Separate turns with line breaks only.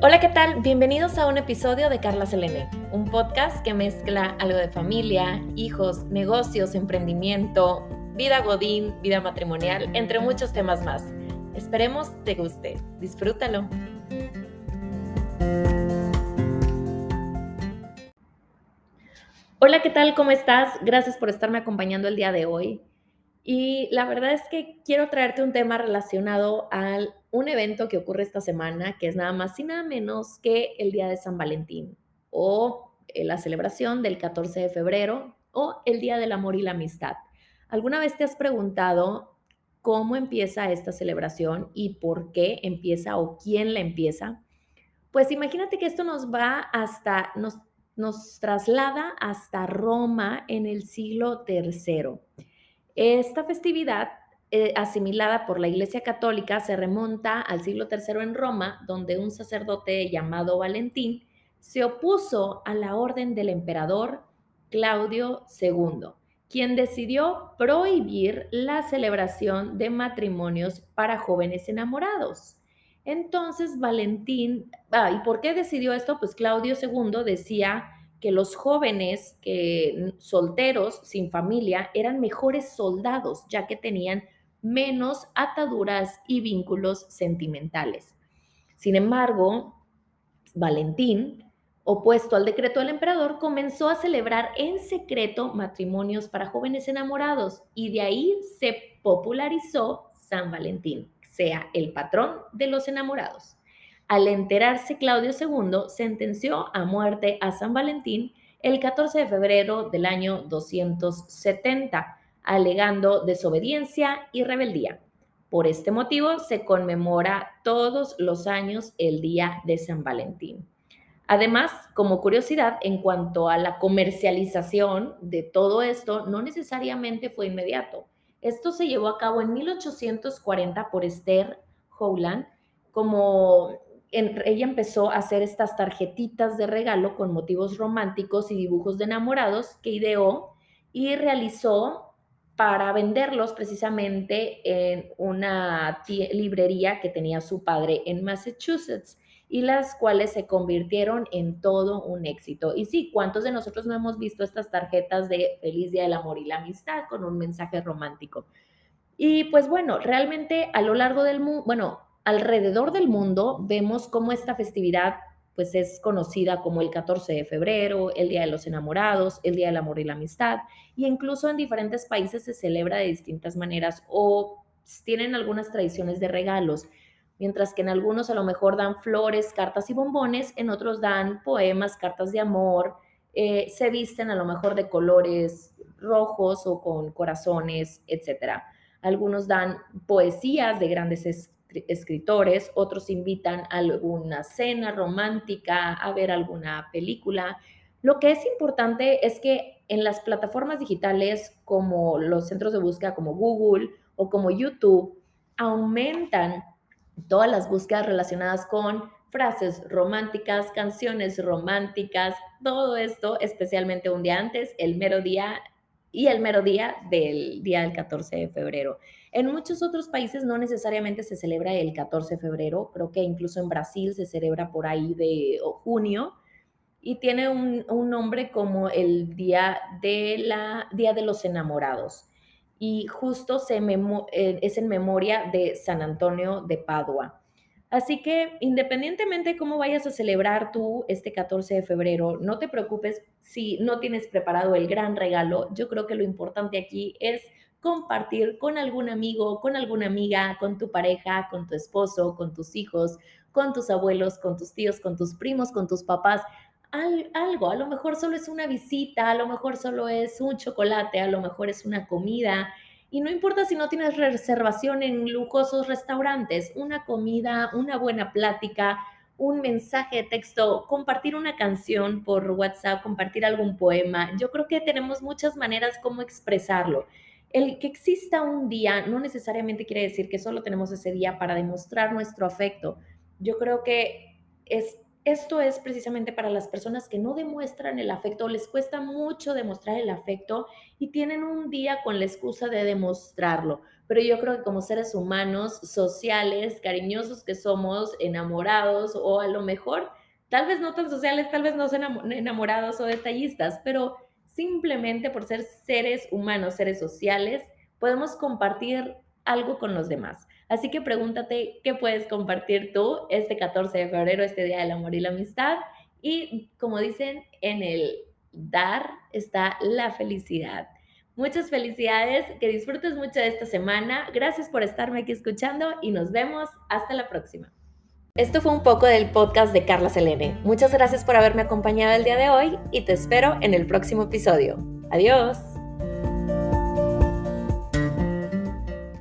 Hola, ¿qué tal? Bienvenidos a un episodio de Carla Selene, un podcast que mezcla algo de familia, hijos, negocios, emprendimiento, vida godín, vida matrimonial, entre muchos temas más. Esperemos te guste. Disfrútalo. Hola, ¿qué tal? ¿Cómo estás? Gracias por estarme acompañando el día de hoy. Y la verdad es que quiero traerte un tema relacionado a un evento que ocurre esta semana, que es nada más y nada menos que el Día de San Valentín o eh, la celebración del 14 de febrero o el Día del Amor y la Amistad. ¿Alguna vez te has preguntado cómo empieza esta celebración y por qué empieza o quién la empieza? Pues imagínate que esto nos va hasta, nos, nos traslada hasta Roma en el siglo III. Esta festividad, eh, asimilada por la Iglesia Católica, se remonta al siglo III en Roma, donde un sacerdote llamado Valentín se opuso a la orden del emperador Claudio II, quien decidió prohibir la celebración de matrimonios para jóvenes enamorados. Entonces Valentín, ah, ¿y por qué decidió esto? Pues Claudio II decía que los jóvenes que solteros sin familia eran mejores soldados, ya que tenían menos ataduras y vínculos sentimentales. Sin embargo, Valentín, opuesto al decreto del emperador, comenzó a celebrar en secreto matrimonios para jóvenes enamorados y de ahí se popularizó San Valentín, sea el patrón de los enamorados. Al enterarse Claudio II, sentenció a muerte a San Valentín el 14 de febrero del año 270, alegando desobediencia y rebeldía. Por este motivo se conmemora todos los años el Día de San Valentín. Además, como curiosidad, en cuanto a la comercialización de todo esto, no necesariamente fue inmediato. Esto se llevó a cabo en 1840 por Esther Howland como ella empezó a hacer estas tarjetitas de regalo con motivos románticos y dibujos de enamorados que ideó y realizó para venderlos precisamente en una librería que tenía su padre en Massachusetts y las cuales se convirtieron en todo un éxito. Y sí, ¿cuántos de nosotros no hemos visto estas tarjetas de Feliz Día del Amor y la Amistad con un mensaje romántico? Y pues bueno, realmente a lo largo del mundo, bueno, alrededor del mundo vemos cómo esta festividad pues es conocida como el 14 de febrero, el Día de los Enamorados, el Día del Amor y la Amistad, y incluso en diferentes países se celebra de distintas maneras o tienen algunas tradiciones de regalos, mientras que en algunos a lo mejor dan flores, cartas y bombones, en otros dan poemas, cartas de amor, eh, se visten a lo mejor de colores rojos o con corazones, etc. Algunos dan poesías de grandes escritores, otros invitan a alguna cena romántica, a ver alguna película. Lo que es importante es que en las plataformas digitales como los centros de búsqueda como Google o como YouTube aumentan todas las búsquedas relacionadas con frases románticas, canciones románticas, todo esto, especialmente un día antes, el mero día y el mero día del día del 14 de febrero. En muchos otros países no necesariamente se celebra el 14 de febrero, creo que incluso en Brasil se celebra por ahí de junio y tiene un, nombre como el día de, la, día de los Enamorados. Y justo eh, es en memoria de San Antonio de Padua. Así que independientemente de cómo vayas a celebrar tú este 14 de febrero, no te preocupes si no tienes preparado el gran regalo. Yo creo que lo importante aquí es compartir con algún amigo, con alguna amiga, con tu pareja, con tu esposo, con tus hijos, con tus abuelos, con tus tíos, con tus primos, con tus papás. algo, a lo mejor solo es una visita, a lo mejor solo es un chocolate, a lo mejor es una comida. Y no importa si no tienes reservación en lujosos restaurantes, una comida, una buena plática, un mensaje de texto, compartir una canción por WhatsApp, compartir algún poema. Yo creo que tenemos muchas maneras como expresarlo. El que exista un día no necesariamente quiere decir que solo tenemos ese día para demostrar nuestro afecto. Yo creo que es esto es precisamente para las personas que no demuestran el afecto, les cuesta mucho demostrar el afecto y tienen un día con la excusa de demostrarlo. Pero yo creo que como seres humanos, sociales, cariñosos que somos, enamorados o a lo mejor, tal vez no tan sociales, tal vez no sean enamorados o detallistas, pero simplemente por ser seres humanos, seres sociales, podemos compartir algo con los demás. Así que pregúntate qué puedes compartir tú este 14 de febrero, este Día del Amor y la Amistad. Y como dicen, en el dar está la felicidad. Muchas felicidades, que disfrutes mucho de esta semana. Gracias por estarme aquí escuchando y nos vemos hasta la próxima. Esto fue un poco del podcast de Carla Selene. Muchas gracias por haberme acompañado el día de hoy y te espero en el próximo episodio. Adiós.